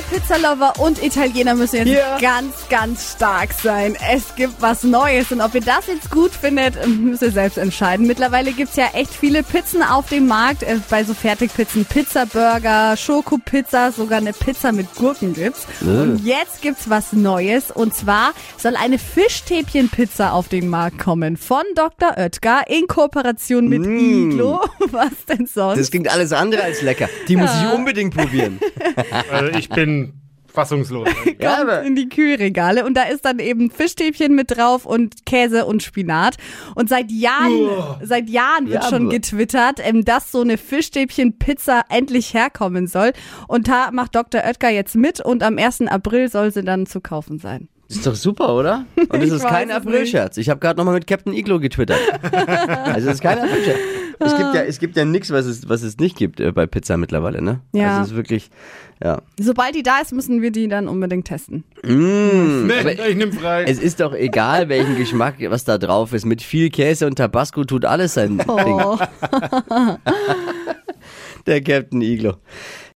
Alle Pizzalover und Italiener müssen jetzt Ja. ganz, ganz stark sein. Es gibt was Neues und ob ihr das jetzt gut findet, müsst ihr selbst entscheiden. Mittlerweile gibt's ja echt viele Pizzen auf dem Markt. Äh, Bei so Fertigpizzen Pizza Burger, Schokopizza, sogar eine Pizza mit Gurken gibt's. Und jetzt gibt's was Neues und zwar soll eine Fischstäbchenpizza auf den Markt kommen von Dr. Oetker in Kooperation mit Iglo. Was denn sonst? Das klingt alles andere als lecker. Die muss ich unbedingt probieren. Also ich bin fassungslos. aber in die Kühlregale und da ist dann eben Fischstäbchen mit drauf und Käse und Spinat. Und seit Jahren, seit Jahren wird Ja, schon aber- getwittert, ähm, dass so eine Fischstäbchen-Pizza endlich herkommen soll. Und da macht Dr. Oetker jetzt mit und am 1. April soll sie dann zu kaufen sein. ist doch super, oder? Und es ist kein Aprilscherz. Ich habe gerade nochmal mit Captain Iglo getwittert. also es ist kein Aprilscherz. Es gibt ja, es gibt ja nichts, was es, was es nicht gibt äh, bei Pizza mittlerweile, ne? Ja. Also es ist wirklich, ja. Sobald die da ist, müssen wir die dann unbedingt testen. Nee, Aber ich nehme frei. es ist doch egal, welchen Geschmack, was da drauf ist. Mit viel Käse und Tabasco tut alles sein Ding. Oh. Der Captain Iglo.